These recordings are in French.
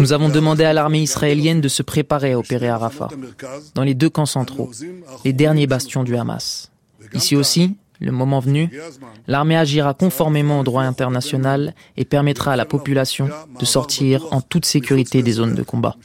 Nous avons demandé à l'armée israélienne de se préparer à opérer à Rafah, dans les deux camps centraux, les derniers bastions du Hamas. Ici aussi, le moment venu, l'armée agira conformément au droit international et permettra à la population de sortir en toute sécurité des zones de combat.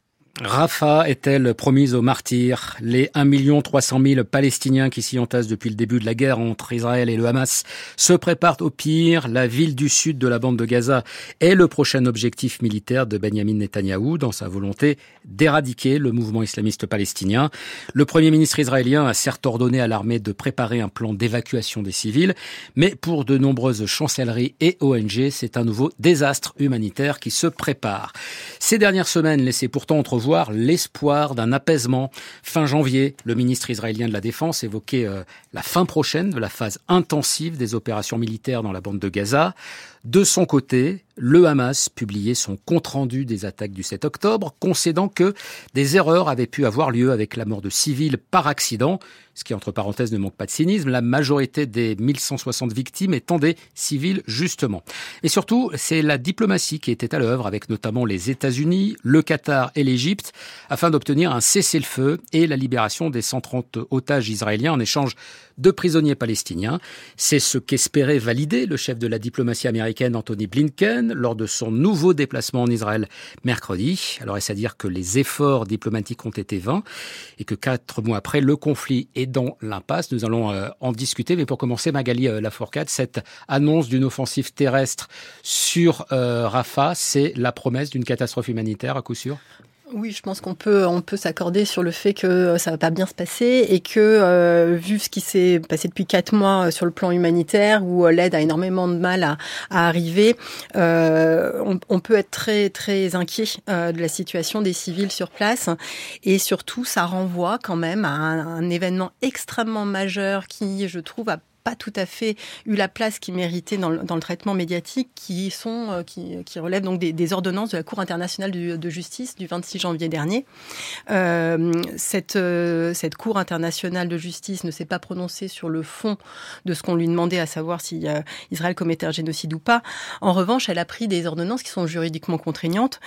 Rafah est-elle promise aux martyrs? Les 1 300 000 Palestiniens qui s'y entassent depuis le début de la guerre entre Israël et le Hamas se préparent au pire. La ville du sud de la bande de Gaza est le prochain objectif militaire de Benjamin Netanyahou dans sa volonté d'éradiquer le mouvement islamiste palestinien. Le premier ministre israélien a certes ordonné à l'armée de préparer un plan d'évacuation des civils, mais pour de nombreuses chancelleries et ONG, c'est un nouveau désastre humanitaire qui se prépare. Ces dernières semaines laissaient pourtant entrevoir l'espoir d'un apaisement. Fin janvier, le ministre israélien de la Défense évoquait euh, la fin prochaine de la phase intensive des opérations militaires dans la bande de Gaza. De son côté, le Hamas publiait son compte-rendu des attaques du 7 octobre, concédant que des erreurs avaient pu avoir lieu avec la mort de civils par accident, ce qui, entre parenthèses, ne manque pas de cynisme, la majorité des 1160 victimes étant des civils, justement. Et surtout, c'est la diplomatie qui était à l'œuvre, avec notamment les États-Unis, le Qatar et l'Égypte, afin d'obtenir un cessez-le-feu et la libération des 130 otages israéliens en échange de prisonniers palestiniens. C'est ce qu'espérait valider le chef de la diplomatie américaine Anthony Blinken lors de son nouveau déplacement en Israël mercredi. Alors est-ce à dire que les efforts diplomatiques ont été vains et que quatre mois après, le conflit est dans l'impasse? Nous allons euh, en discuter, mais pour commencer, Magali euh, Lafourcade, cette annonce d'une offensive terrestre sur euh, Rafah, c'est la promesse d'une catastrophe humanitaire à coup sûr? Oui, je pense qu'on peut on peut s'accorder sur le fait que ça va pas bien se passer et que euh, vu ce qui s'est passé depuis quatre mois euh, sur le plan humanitaire où euh, l'aide a énormément de mal à, à arriver, euh, on, peut être très très inquiet de la situation des civils sur place. Et surtout ça renvoie quand même à un, un événement extrêmement majeur qui, je trouve, a pas tout à fait eu la place qui méritait dans le, dans le traitement médiatique, qui sont euh, qui, qui, relèvent donc des, des, ordonnances de la Cour internationale de, de justice du 26 janvier dernier. Euh, cette euh, cette Cour internationale de justice ne s'est pas prononcée sur le fond de ce qu'on lui demandait, à savoir si euh, Israël commettait un génocide ou pas. En revanche, elle a pris des ordonnances qui sont juridiquement contraignantes,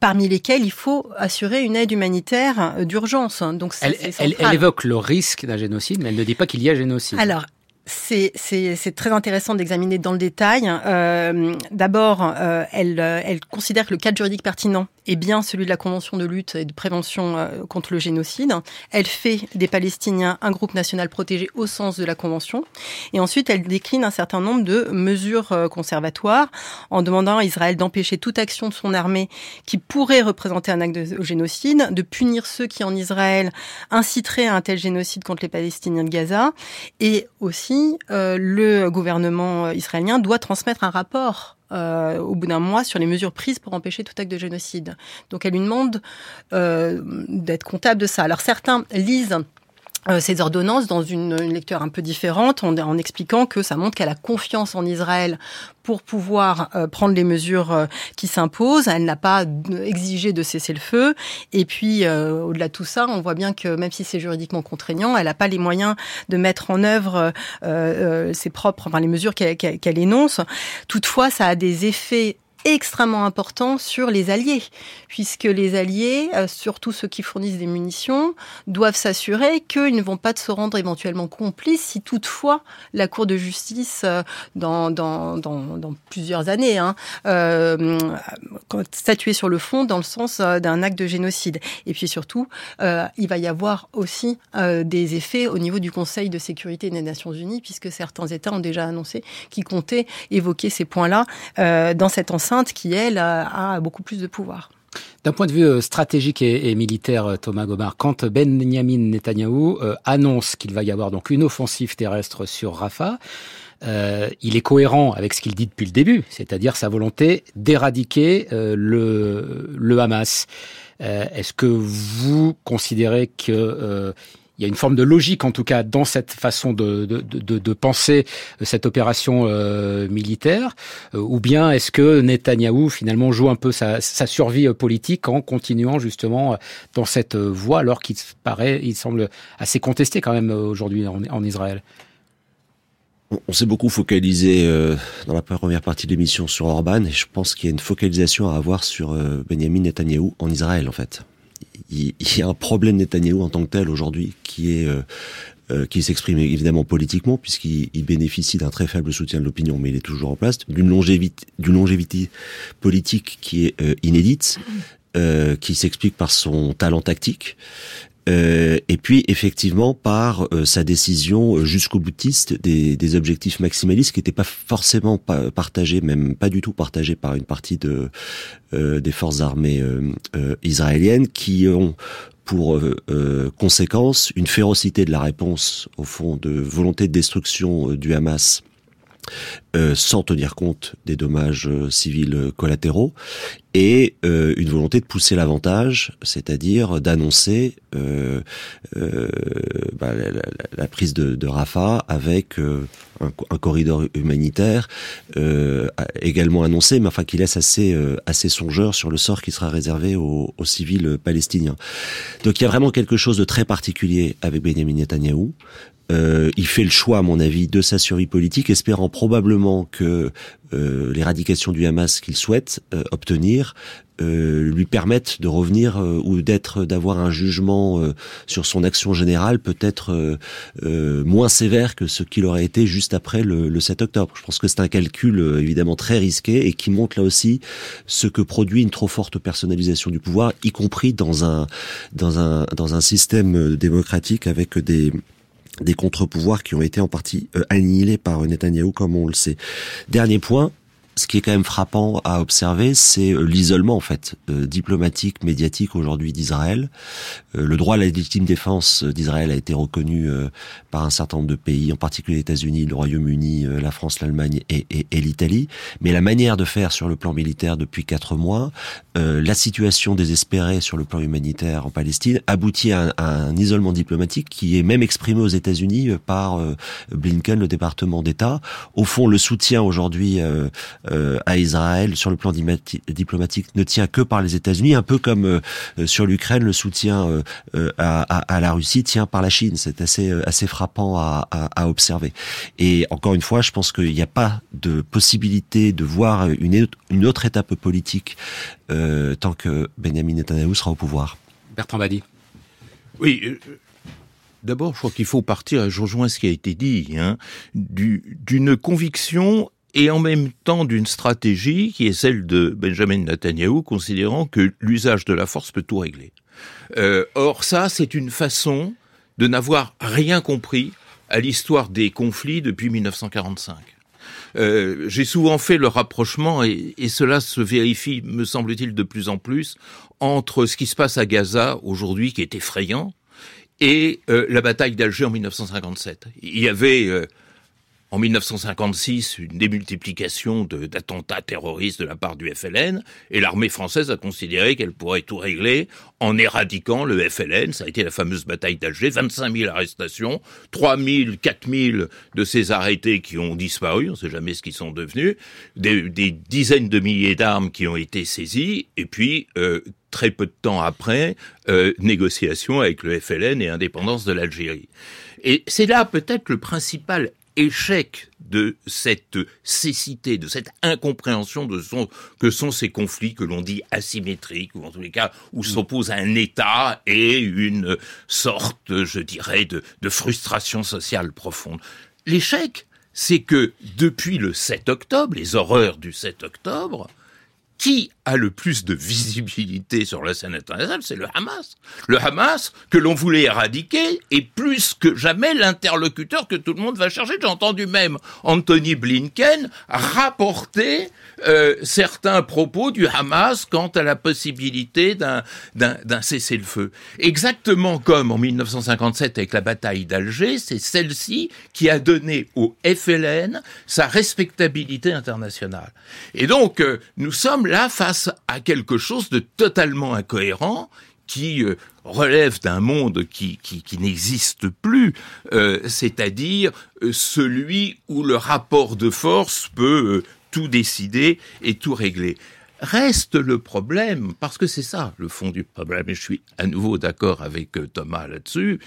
parmi lesquelles il faut assurer une aide humanitaire d'urgence. Donc elle, elle, elle, évoque le risque d'un génocide, mais elle ne dit pas qu'il y a génocide. Alors, c'est très intéressant d'examiner dans le détail. Euh, D'abord, euh, elle, elle considère que le cadre juridique pertinent est bien celui de la Convention de lutte et de prévention euh, contre le génocide. Elle fait des Palestiniens un groupe national protégé au sens de la Convention. Et ensuite, elle décline un certain nombre de mesures euh, conservatoires en demandant à Israël d'empêcher toute action de son armée qui pourrait représenter un acte de génocide, de punir ceux qui en Israël inciteraient à un tel génocide contre les Palestiniens de Gaza et aussi euh, le gouvernement israélien doit transmettre un rapport euh, au bout d'un mois sur les mesures prises pour empêcher tout acte de génocide. Donc elle lui demande euh, d'être comptable de ça. Alors certains lisent ces ordonnances dans une, une, lecture un peu différente en, en expliquant que ça montre qu'elle a confiance en Israël pour pouvoir euh, prendre les mesures euh, qui s'imposent. Elle n'a pas exigé de cesser le feu. Et puis, euh, au-delà de tout ça, on voit bien que même si c'est juridiquement contraignant, elle n'a pas les moyens de mettre en œuvre ses propres, enfin, les mesures qu'elle qu qu énonce. Toutefois, ça a des effets extrêmement important sur les alliés, puisque les alliés, euh, surtout ceux qui fournissent des munitions, doivent s'assurer qu'ils ne vont pas se rendre éventuellement complices si toutefois la Cour de justice, euh, dans, dans, dans, plusieurs années, hein, euh, sur le fond dans le sens d'un acte de génocide. Et puis surtout, il va y avoir aussi des effets au niveau du Conseil de sécurité des Nations Unies, puisque certains États ont déjà annoncé qu'ils comptaient évoquer ces points-là dans cette enceinte qui, elle, a beaucoup plus de pouvoir. D'un point de vue euh, stratégique et, militaire, euh, Thomas Gomard, quand Benjamin Netanyahou euh, annonce qu'il va y avoir donc une offensive terrestre sur Rafah, euh, il est cohérent avec ce qu'il dit depuis le début, c'est-à-dire sa volonté d'éradiquer le, Hamas. Est-ce que vous considérez que il y a une forme de logique, en tout cas, dans cette façon de, de, de, de penser cette opération euh, militaire, euh, ou bien est-ce que Netanyahou finalement joue un peu sa, sa, survie politique en continuant justement dans cette voie, alors qu'il paraît, il semble assez contesté quand même aujourd'hui en, en Israël? on s'est beaucoup focalisé euh, dans la première partie de l'émission sur Orban et je pense qu'il y a une focalisation à avoir sur euh, Benjamin Netanyahou en Israël en fait. Il, y a un problème Netanyahou en tant que tel aujourd'hui qui est euh, qui s'exprime évidemment politiquement puisqu'il bénéficie d'un très faible soutien de l'opinion mais il est toujours en place, d'une longévité, d'une longévité politique qui est inédite, qui s'explique par son talent tactique euh, et puis effectivement par euh, sa décision euh, jusqu'au boutiste des, objectifs maximalistes qui n'étaient pas forcément partagés, même pas du tout partagés par une partie de, des forces armées israéliennes qui ont pour conséquence une férocité de la réponse au fond de volonté de destruction du Hamas euh, sans tenir compte des dommages euh, civils collatéraux, et euh, une volonté de pousser l'avantage, c'est-à-dire d'annoncer bah, la, prise de, de Rafah avec un, corridor humanitaire également annoncé, mais enfin qui laisse assez assez songeur sur le sort qui sera réservé aux, aux, civils palestiniens. Donc il y a vraiment quelque chose de très particulier avec Benjamin Netanyahou. Euh, il fait le choix, à mon avis, de sa survie politique, espérant probablement que euh, l'éradication du Hamas qu'il souhaite euh, obtenir lui permettent de revenir ou d'être, d'avoir un jugement sur son action générale peut-être moins sévère que ce qu'il aurait été juste après le, le 7 octobre. Je pense que c'est un calcul évidemment très risqué et qui montre là aussi ce que produit une trop forte personnalisation du pouvoir, y compris dans un dans un dans un système démocratique avec des des contre-pouvoirs qui ont été en partie euh, annihilés par Netanyahou, comme on le sait. Dernier point, ce qui est quand même frappant à observer, c'est euh, l'isolement en fait euh, diplomatique, médiatique aujourd'hui d'Israël. Euh, le droit à la légitime défense d'Israël a été reconnu par un certain nombre de pays, en particulier les États-Unis, le Royaume-Uni, la France, l'Allemagne et, et, et l'Italie. Mais la manière de faire sur le plan militaire depuis quatre mois, la situation désespérée sur le plan humanitaire en Palestine aboutit à un, isolement diplomatique qui est même exprimé aux États-Unis par Blinken, le département d'État. Au fond, le soutien aujourd'hui euh, à Israël sur le plan diplomatique ne tient que par les États-Unis, un peu comme euh, sur l'Ukraine, le soutien euh, à, à, la Russie tient par la Chine. C'est assez assez frappant à, à, observer. Et encore une fois, je pense qu'il n'y a pas de possibilité de voir une, une autre étape politique tant que Benjamin Netanyahu sera au pouvoir. Bertrand Badi. Oui, D'abord, je crois qu'il faut partir, et je rejoins ce qui a été dit, hein, d'une conviction et en même temps d'une stratégie qui est celle de Benjamin Netanyahu, considérant que l'usage de la force peut tout régler. Euh, or, ça, c'est une façon de n'avoir rien compris à l'histoire des conflits depuis 1945. Euh, j'ai souvent fait le rapprochement, et, cela se vérifie, me semble-t-il, de plus en plus, entre ce qui se passe à Gaza aujourd'hui, qui est effrayant, et euh, la bataille d'Alger en 1957. Il y avait en 1956 une démultiplication d'attentats terroristes de la part du FLN, et l'armée française a considéré qu'elle pourrait tout régler en éradiquant le FLN. Ça a été la fameuse bataille d'Alger, 25 000 arrestations, 3 000, 4 000 de ces arrêtés qui ont disparu, on ne sait jamais ce qu'ils sont devenus, des, dizaines de milliers d'armes qui ont été saisies, et puis euh, très peu de temps après, euh, négociations avec le FLN et indépendance de l'Algérie. Et c'est là peut-être le principal échec de cette cécité, de cette incompréhension de son, que sont ces conflits que l'on dit asymétriques, ou en tous les cas où mm. s'oppose un État et une sorte, je dirais, de, de frustration sociale profonde. L'échec, c'est que depuis le 7 octobre, les horreurs du 7 octobre, qui a le plus de visibilité sur la scène internationale, c'est le Hamas. Le Hamas, que l'on voulait éradiquer, est plus que jamais l'interlocuteur que tout le monde va chercher. J'ai entendu même Anthony Blinken rapporter euh, certains propos du Hamas quant à la possibilité d'un, cessez-le-feu. Exactement comme en 1957 avec la bataille d'Alger, c'est celle-ci qui a donné au FLN sa respectabilité internationale. Et donc, euh, nous sommes là face à quelque chose de totalement incohérent qui euh, relève d'un monde qui, qui, n'existe plus, c'est-à-dire celui où le rapport de force peut tout décider et tout régler. Reste le problème, parce que c'est ça le fond du problème, et je suis à nouveau d'accord avec euh, Thomas là-dessus,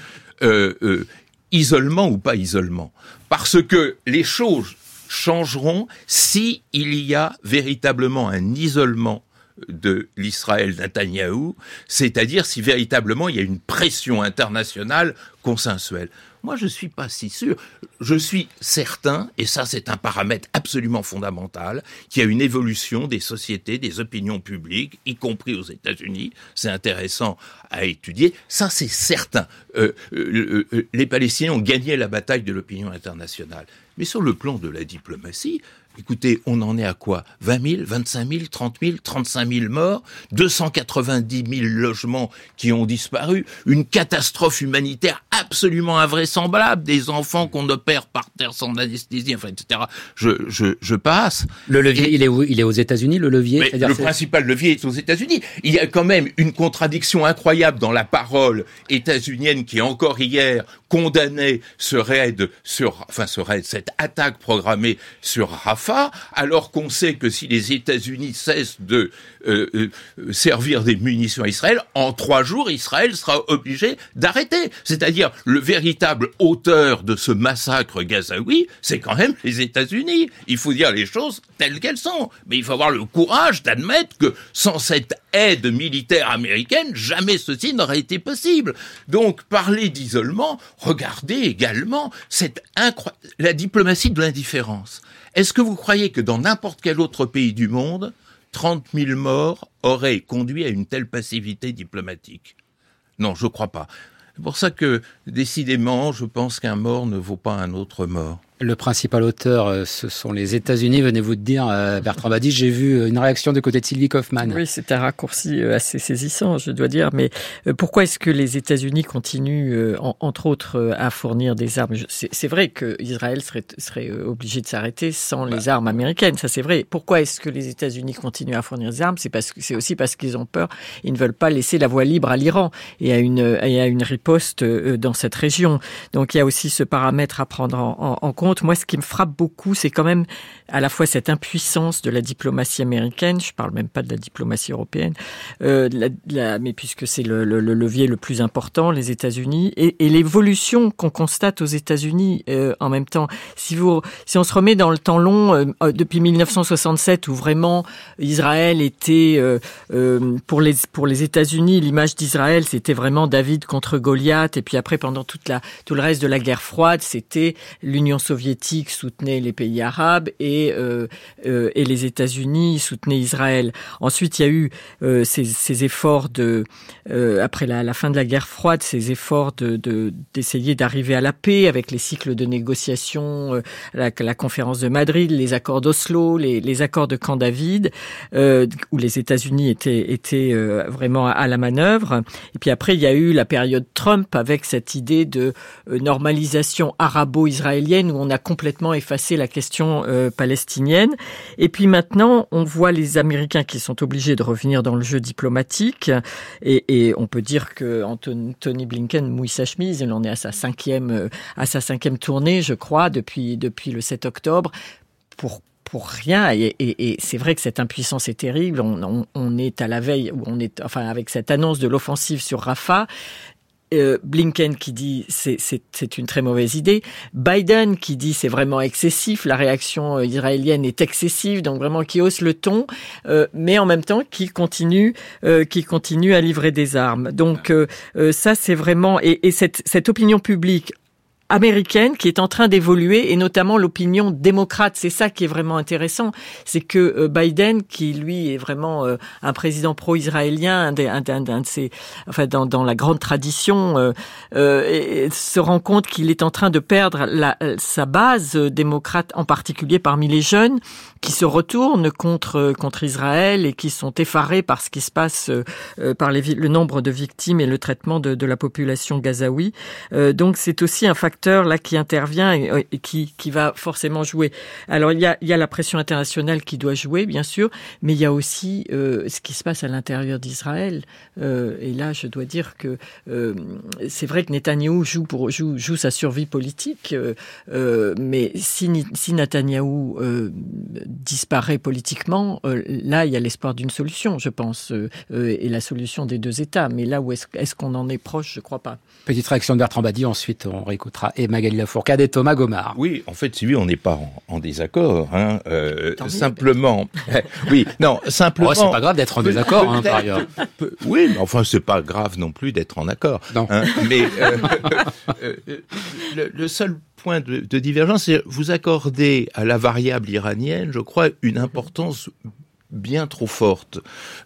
euh, euh, isolement ou pas isolement. Parce que les choses changeront si il y a véritablement un isolement de l'Israël Netanyahou, c'est-à-dire si véritablement il y a une pression internationale consensuelle. Moi, je ne suis pas si sûr. Je suis certain, et ça c'est un paramètre absolument fondamental, qu'il y a une évolution des sociétés, des opinions publiques, y compris aux États-Unis. C'est intéressant à étudier. Ça c'est certain. Euh, euh, euh, les Palestiniens ont gagné la bataille de l'opinion internationale. Mais sur le plan de la diplomatie, Écoutez, on en est à quoi? 20 000, 25 000, 30 000, 35 000 morts, 290 000 logements qui ont disparu, une catastrophe humanitaire absolument invraisemblable, des enfants qu'on opère par terre sans anesthésie, enfin, etc. Je, je, je passe. Le levier, il, est où? Il est aux États-Unis, le levier? Le principal levier est aux États-Unis. Il y a quand même une contradiction incroyable dans la parole états-unienne qui, encore hier, condamnait ce raid sur, enfin, ce raid, cette attaque programmée sur Rafah alors qu'on sait que si les États-Unis cessent de euh, euh, servir des munitions à Israël, en trois jours, Israël sera obligé d'arrêter. C'est-à-dire, le véritable auteur de ce massacre gazaoui, c'est quand même les États-Unis. Il faut dire les choses telles qu'elles sont. Mais il faut avoir le courage d'admettre que sans cette aide militaire américaine, jamais ceci n'aurait été possible. Donc, parler d'isolement, regardez également cette la diplomatie de l'indifférence. Est-ce que vous croyez que dans n'importe quel autre pays du monde, 30 000 morts auraient conduit à une telle passivité diplomatique? Non, je ne crois pas. C'est pour ça que, décidément, je pense qu'un mort ne vaut pas un autre mort. Le principal auteur, euh, ce sont les États-Unis. Venez-vous de dire, euh, Bertrand Badi, j'ai vu euh, une réaction de côté de Sylvie Kaufmann. Oui, c'est un raccourci assez saisissant, je dois dire. Mais pourquoi est-ce que les États-Unis continuent, entre autres, à fournir des armes? C'est vrai que Israël serait, serait obligé de s'arrêter sans les bah. armes américaines. Ça, c'est vrai. Pourquoi est-ce que les États-Unis continuent à fournir des armes? C'est parce que c'est aussi parce qu'ils ont peur. Ils ne veulent pas laisser la voie libre à l'Iran et à une et à une riposte dans cette région. Donc, il y a aussi ce paramètre à prendre en, en compte moi, ce qui me frappe beaucoup, c'est quand même à la fois cette impuissance de la diplomatie américaine, je parle même pas de la diplomatie européenne, euh, mais puisque c'est le, levier le plus important, les États-Unis, et, l'évolution qu'on constate aux États-Unis euh, en même temps. Si, on se remet dans le temps long, euh, depuis 1967, où vraiment Israël était, pour les, États-Unis, l'image d'Israël, c'était vraiment David contre Goliath, et puis après, pendant tout le reste de la guerre froide, c'était l'Union soviétique soutenait les pays arabes et euh, euh, et les États-Unis soutenaient Israël. Ensuite, il y a eu euh, ces, efforts de, après la, fin de la guerre froide, ces efforts de d'essayer d'arriver à la paix avec les cycles de négociation, la, conférence de Madrid, les accords d'Oslo, les, les, accords de Camp David, où les États-Unis étaient, étaient vraiment à, la manœuvre. Et puis après, il y a eu la période Trump avec cette idée de normalisation arabo-israélienne où on a complètement effacé la question palestinienne palestinienne. Et puis maintenant, on voit les Américains qui sont obligés de revenir dans le jeu diplomatique. Et, on peut dire que Tony Blinken mouille sa chemise. Il en est à sa cinquième, à sa cinquième tournée, je crois, depuis, le 7 octobre. Pour, pour rien. Et, c'est vrai que cette impuissance est terrible. On, on, est à la veille, on est, enfin, avec cette annonce de l'offensive sur Rafah. Euh, Blinken qui dit c'est une très mauvaise idée, Biden qui dit c'est vraiment excessif, la réaction euh, israélienne est excessive, donc vraiment qui hausse le ton, euh, mais en même temps qui continue qui continue à livrer des armes. Donc ça c'est vraiment et, et cette, cette opinion publique américaine qui est en train d'évoluer et notamment l'opinion démocrate. C'est ça qui est vraiment intéressant, c'est que euh, Biden, qui lui est vraiment euh, un président pro-israélien, un, de ses, enfin dans, la grande tradition, euh, euh se rend compte qu'il est en train de perdre sa base démocrate, en particulier parmi les jeunes, qui se retournent contre contre Israël et qui sont effarés par ce qui se passe, par les, le nombre de victimes et le traitement de, de la population gazaoui. donc c'est aussi un facteur là qui intervient et, qui, qui va forcément jouer. Alors il y a, il y a la pression internationale qui doit jouer, bien sûr, mais il y a aussi euh, ce qui se passe à l'intérieur d'Israël. Euh, et là, je dois dire que euh, c'est vrai que Netanyahou joue, pour, joue, joue sa survie politique, mais si, si Netanyahou disparaît politiquement, là, il y a l'espoir d'une solution, je pense, et la solution des deux États. Mais là où est-ce est qu'on en est proche, je crois pas. Petite réaction de Bertrand Badi, ensuite on réécoutera et Magali Lafourcade et Thomas Gomard. Oui, en fait, si on n'est pas en, désaccord. Hein, euh, simplement, oui, non, simplement. Oh, c'est pas grave d'être en désaccord, hein, par ailleurs. Oui, mais enfin, c'est pas grave non plus d'être en accord. Non. Hein, mais euh, euh, le, le, seul point de, de divergence, c'est vous accordez à la variable iranienne, je crois, une importance bien trop forte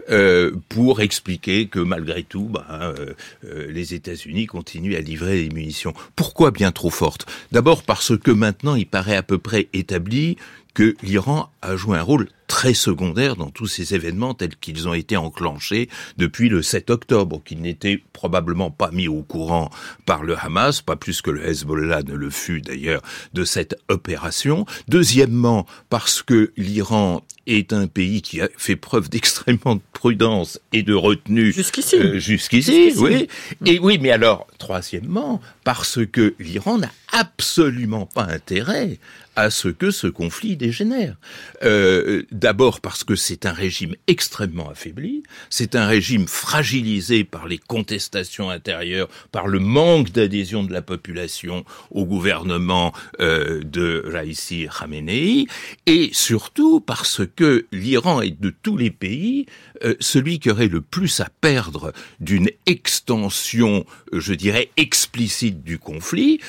euh, pour expliquer que malgré tout, bah, euh, euh, les États-Unis continuent à livrer des munitions. Pourquoi bien trop forte? D'abord parce que maintenant il paraît à peu près établi que l'Iran a joué un rôle très secondaire dans tous ces événements tels qu'ils ont été enclenchés depuis le 7 octobre, qu'ils n'étaient probablement pas mis au courant par le Hamas, pas plus que le Hezbollah ne le fut d'ailleurs de cette opération. Deuxièmement, parce que l'Iran est un pays qui a fait preuve d'extrêmement de prudence et de retenue jusqu'ici. Euh, jusqu'ici, oui. Et oui, mais alors, troisièmement, parce que l'Iran n'a absolument pas intérêt à ce que ce conflit dégénère. Euh, D'abord parce que c'est un régime extrêmement affaibli, c'est un régime fragilisé par les contestations intérieures, par le manque d'adhésion de la population au gouvernement euh, de Raisi Khamenei, et surtout parce que l'Iran est de tous les pays euh, celui qui aurait le plus à perdre d'une extension, je dirais, explicite du conflit.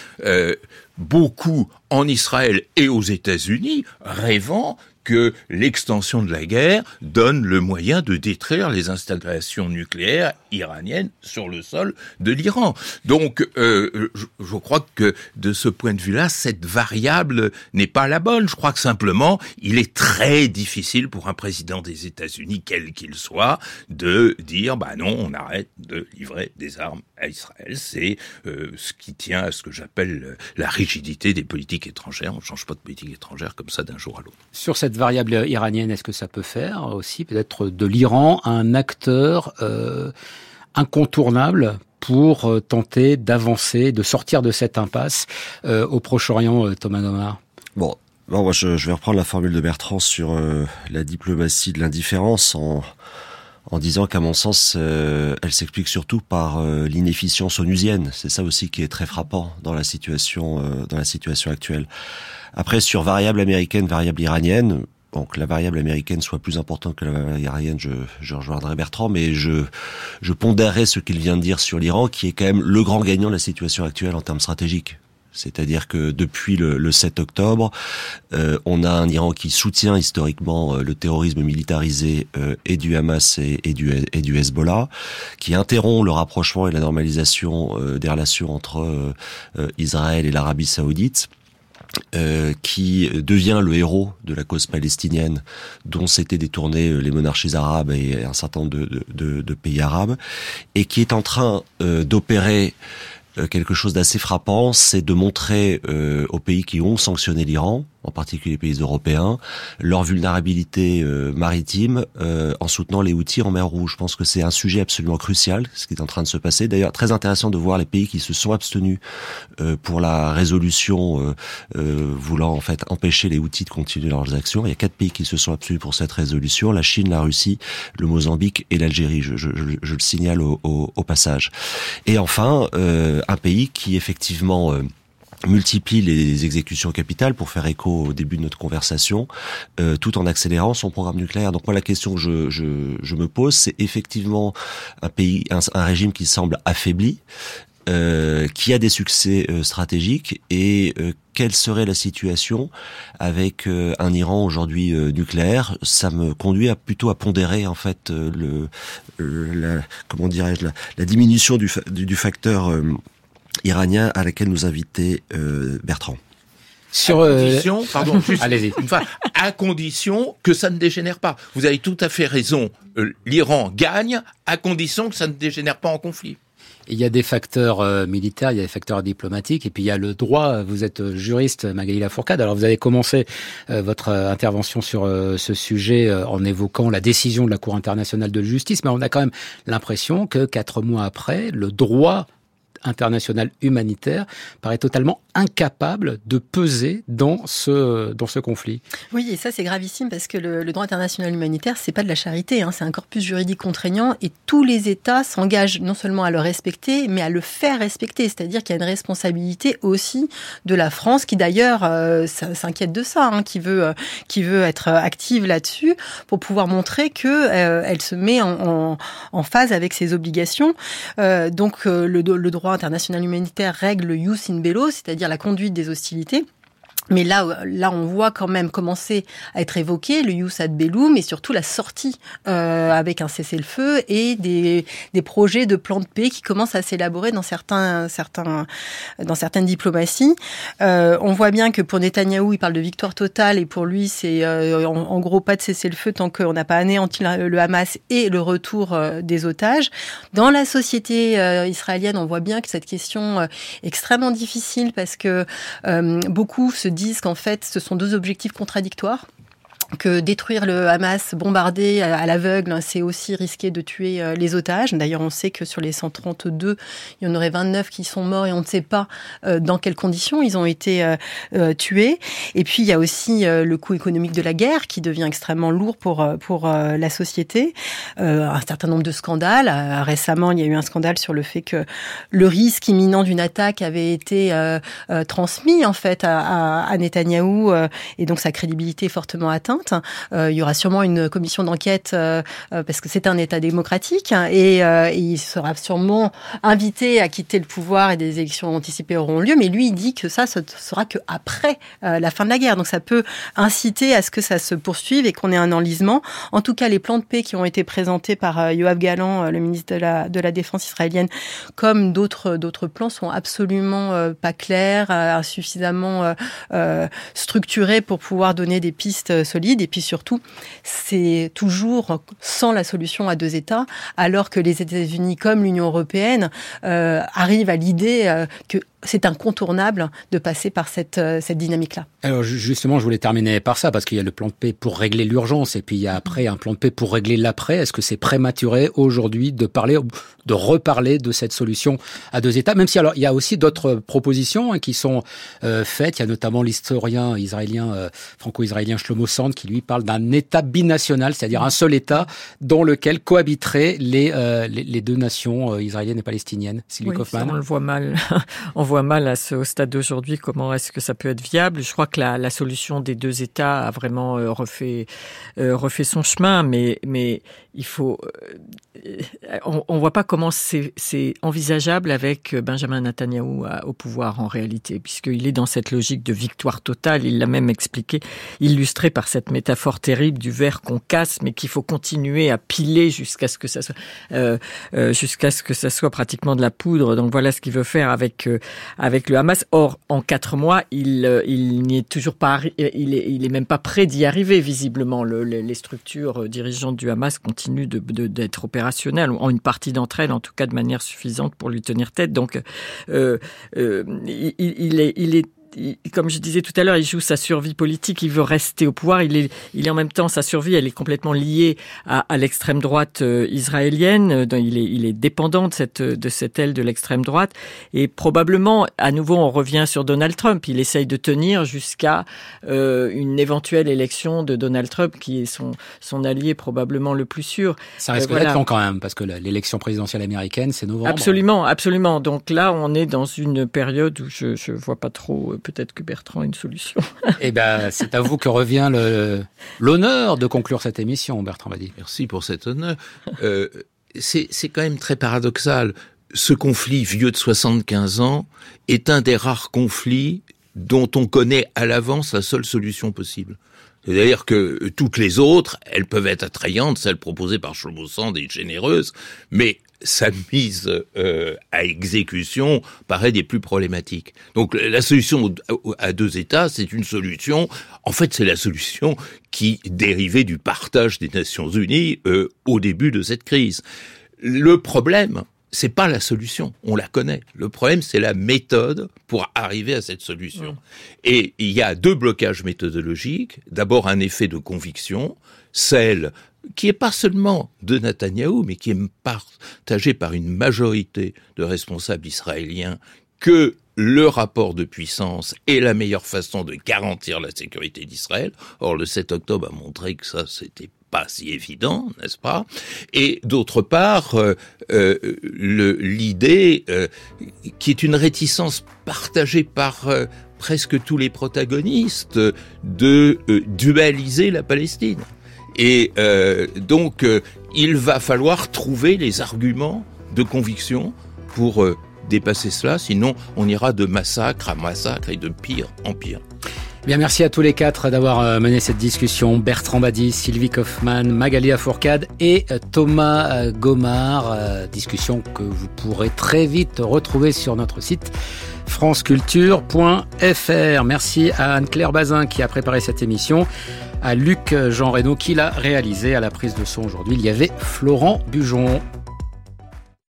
Beaucoup en Israël et aux États-Unis rêvant que l'extension de la guerre donne le moyen de détruire les installations nucléaires iraniennes sur le sol de l'Iran. Donc, euh, je, crois que de ce point de vue-là, cette variable n'est pas la bonne. Je crois que simplement, il est très difficile pour un président des États-Unis, quel qu'il soit, de dire, bah non, on arrête de livrer des armes à Israël. C'est euh, ce qui tient à ce que j'appelle la rigidité des politiques étrangères. On ne change pas de politique étrangère comme ça d'un jour à l'autre. Sur cette variable iranienne, est-ce que ça peut faire aussi peut-être de l'Iran un acteur euh, incontournable pour euh, tenter d'avancer, de sortir de cette impasse euh, au Proche-Orient, Thomas Gomard Bon, moi je, vais reprendre la formule de Bertrand sur la diplomatie de l'indifférence en, en disant qu'à mon sens, elle s'explique surtout par l'inefficience onusienne. C'est ça aussi qui est très frappant dans la situation, dans la situation actuelle. Après, sur variable américaine, variable iranienne, bon, que la variable américaine soit plus importante que la variable iranienne, je, je rejoindrai Bertrand, mais je, je pondérerai ce qu'il vient de dire sur l'Iran, qui est quand même le grand gagnant de la situation actuelle en termes stratégiques. C'est-à-dire que depuis le, 7 octobre, euh, on a un Iran qui soutient historiquement euh, le terrorisme militarisé euh, et du Hamas et, du, et du Hezbollah, qui interrompt le rapprochement et la normalisation des relations entre Israël et l'Arabie saoudite euh, qui devient le héros de la cause palestinienne dont s'étaient détournés euh, les monarchies arabes et un certain nombre de, de, pays arabes, et qui est en train euh, d'opérer quelque chose d'assez frappant, c'est de montrer aux pays qui ont sanctionné l'Iran, en particulier les pays européens, leur vulnérabilité euh, maritime euh, en soutenant les outils en mer Rouge. Je pense que c'est un sujet absolument crucial, ce qui est en train de se passer. D'ailleurs, très intéressant de voir les pays qui se sont abstenus euh, pour la résolution voulant en fait empêcher les outils de continuer leurs actions. Il y a quatre pays qui se sont abstenus pour cette résolution la Chine, la Russie, le Mozambique et l'Algérie. Je, je, je, le signale au, au, au, passage. Et enfin, un pays qui effectivement multiplie les exécutions capitales pour faire écho au début de notre conversation, euh, tout en accélérant son programme nucléaire. Donc moi la question que je, je, je me pose, c'est effectivement un pays, un, régime qui semble affaibli, euh, qui a des succès euh, stratégiques et euh, quelle serait la situation avec euh, un Iran aujourd'hui nucléaire? Ça me conduit à plutôt à pondérer en fait le, la, comment dirais-je la, la, diminution du, du, du facteur iranien à laquelle nous invitait euh, Bertrand. Sur à euh, condition, pardon, allez-y. à condition que ça ne dégénère pas. Vous avez tout à fait raison. Euh, L'Iran gagne à condition que ça ne dégénère pas en conflit. Il y a des facteurs militaires, il y a des facteurs diplomatiques, et puis il y a le droit. Vous êtes juriste, Magali Lafourcade. Alors vous avez commencé votre intervention sur ce sujet en évoquant la décision de la Cour internationale de justice, mais on a quand même l'impression que quatre mois après, le droit international humanitaire paraît totalement incapable de peser dans ce, dans ce conflit. Oui, et ça c'est gravissime parce que le, droit international humanitaire, c'est pas de la charité, hein, c'est un corpus juridique contraignant et tous les États s'engagent non seulement à le respecter, mais à le faire respecter. C'est-à-dire qu'il y a une responsabilité aussi de la France, qui d'ailleurs euh, s'inquiète de ça, hein, qui veut, euh, qui veut être active là-dessus pour pouvoir montrer que euh, elle se met en, phase avec ses obligations. donc le droit international humanitaire règle le jus in bello, c'est-à-dire la conduite des hostilités. Mais là, là, on voit quand même commencer à être évoqué le Yus ad bellum, mais surtout la sortie euh, avec un cessez-le-feu et des, des projets de plan de paix qui commencent à s'élaborer dans certains, certains, dans certaines diplomaties. Euh, on voit bien que pour Netanyahou, il parle de victoire totale et pour lui, c'est euh, en, gros pas de cessez-le-feu tant qu'on n'a pas anéanti le Hamas et le retour euh, des otages. Dans la société euh, israélienne, on voit bien que cette question est extrêmement difficile parce que beaucoup se disent qu'en fait, ce sont deux objectifs contradictoires que détruire le Hamas, bombarder à l'aveugle, c'est aussi risquer de tuer euh, les otages. D'ailleurs, on sait que sur les 132, il y en aurait 29 qui sont morts et on ne sait pas euh, dans quelles conditions ils ont été euh, tués. Et puis, il y a aussi le coût économique de la guerre qui devient extrêmement lourd pour, pour la société. Un certain nombre de scandales. Récemment, il y a eu un scandale sur le fait que le risque imminent d'une attaque avait été transmis, en fait, à, à Netanyahou et donc sa crédibilité est fortement atteinte. Euh, il y aura sûrement une commission d'enquête euh, euh, parce que c'est un État démocratique et, il sera sûrement invité à quitter le pouvoir et des élections anticipées auront lieu. Mais lui, il dit que ça, ce sera que après la fin de la guerre. Donc ça peut inciter à ce que ça se poursuive et qu'on ait un enlisement. En tout cas, les plans de paix qui ont été présentés par Yoav Galan, le ministre de la, de la Défense israélienne, comme d'autres d'autres plans, sont absolument pas clairs, insuffisamment structurés pour pouvoir donner des pistes solides. Et puis surtout, c'est toujours sans la solution à deux États, alors que les États-Unis comme l'Union européenne euh, arrivent à l'idée euh, que c'est incontournable de passer par cette, euh, cette dynamique-là. Alors justement, je voulais terminer par ça, parce qu'il y a le plan de paix pour régler l'urgence, et puis il y a après un plan de paix pour régler l'après. Est-ce que c'est prématuré aujourd'hui de parler, de reparler de cette solution à deux États, même si alors il y a aussi d'autres propositions hein, qui sont euh, faites. Il y a notamment l'historien israélien, euh, franco-israélien Shlomo Sand, qui lui parle d'un État binational, c'est-à-dire un seul État dans lequel cohabiteraient les, les, deux nations israéliennes et palestiniennes. Sylvie oui, Kaufmann. on le voit mal. on voit mal à ce, stade d'aujourd'hui comment est-ce que ça peut être viable. Je crois que la, solution des deux États a vraiment euh, refait, euh, refait son chemin, mais, mais il faut. Euh, on ne voit pas comment c'est envisageable avec Benjamin Netanyahu au pouvoir en réalité, puisqu'il est dans cette logique de victoire totale. Il l'a même expliqué, illustré par cette métaphore terrible du verre qu'on casse, mais qu'il faut continuer à piler jusqu'à ce que ça soit jusqu'à ce que ça soit pratiquement de la poudre. Donc voilà ce qu'il veut faire avec avec le Hamas. Or, en quatre mois, il, euh, il n'y est toujours pas, il est, il est même pas prêt d'y arriver, visiblement. Le, les structures euh, dirigeantes du Hamas continuent d'être de, d'être opérationnelles, en une partie d'entre elles, en tout cas de manière suffisante pour lui tenir tête. Donc, euh, euh il, il, est, il est comme je disais tout à l'heure, il joue sa survie politique, il veut rester au pouvoir, il est, il est en même temps, sa survie, elle est complètement liée à, à l'extrême droite euh, israélienne, euh, il est, il est dépendant de cette, de cette aile de l'extrême droite, et probablement, à nouveau, on revient sur Donald Trump, il essaye de tenir jusqu'à euh, une éventuelle élection de Donald Trump, qui est son, son allié probablement le plus sûr. Ça risque euh, d'être long quand même, parce que l'élection présidentielle américaine, c'est novembre. Absolument, absolument. Donc là, on est dans une période où je, je vois pas trop peut-être que Bertrand a une solution. eh ben, c'est à vous que revient l'honneur de conclure cette émission, Bertrand Vadi. Merci pour cet honneur. Euh, c'est quand même très paradoxal. Ce conflit vieux de 75 ans est un des rares conflits dont on connaît à l'avance la seule solution possible. C'est-à-dire que toutes les autres, elles peuvent être attrayantes, celles proposées par Shlomo Sand est généreuse, mais sa mise euh, à exécution paraît des plus problématiques. Donc la solution à deux États, c'est une solution, en fait c'est la solution qui dérivait du partage des Nations Unies euh, au début de cette crise. Le problème, c'est pas la solution, on la connaît. Le problème, c'est la méthode pour arriver à cette solution. Mmh. Et il y a deux blocages méthodologiques. D'abord, un effet de conviction, celle qui est pas seulement de Netanyahou, mais qui est partagé par une majorité de responsables israéliens, que le rapport de puissance est la meilleure façon de garantir la sécurité d'Israël. Or, le 7 octobre a montré que ça, c'était pas si évident, n'est-ce pas? Et d'autre part, euh, euh, l'idée euh, qui est une réticence partagée par presque tous les protagonistes de dualiser la Palestine. Et donc, il va falloir trouver les arguments de conviction pour dépasser cela, sinon on ira de massacre à massacre et de pire en pire. Bien, merci à tous les quatre d'avoir euh, mené cette discussion. Bertrand Badi, Sylvie Kaufmann, Magali Fourcade et euh, Thomas euh, Gomard. Discussion que vous pourrez très vite retrouver sur notre site franceculture.fr. Merci à Anne-Claire Bazin qui a préparé cette émission, à Luc Jean Reynaud qui l'a réalisé à la prise de son aujourd'hui. Il y avait Florent Bujon.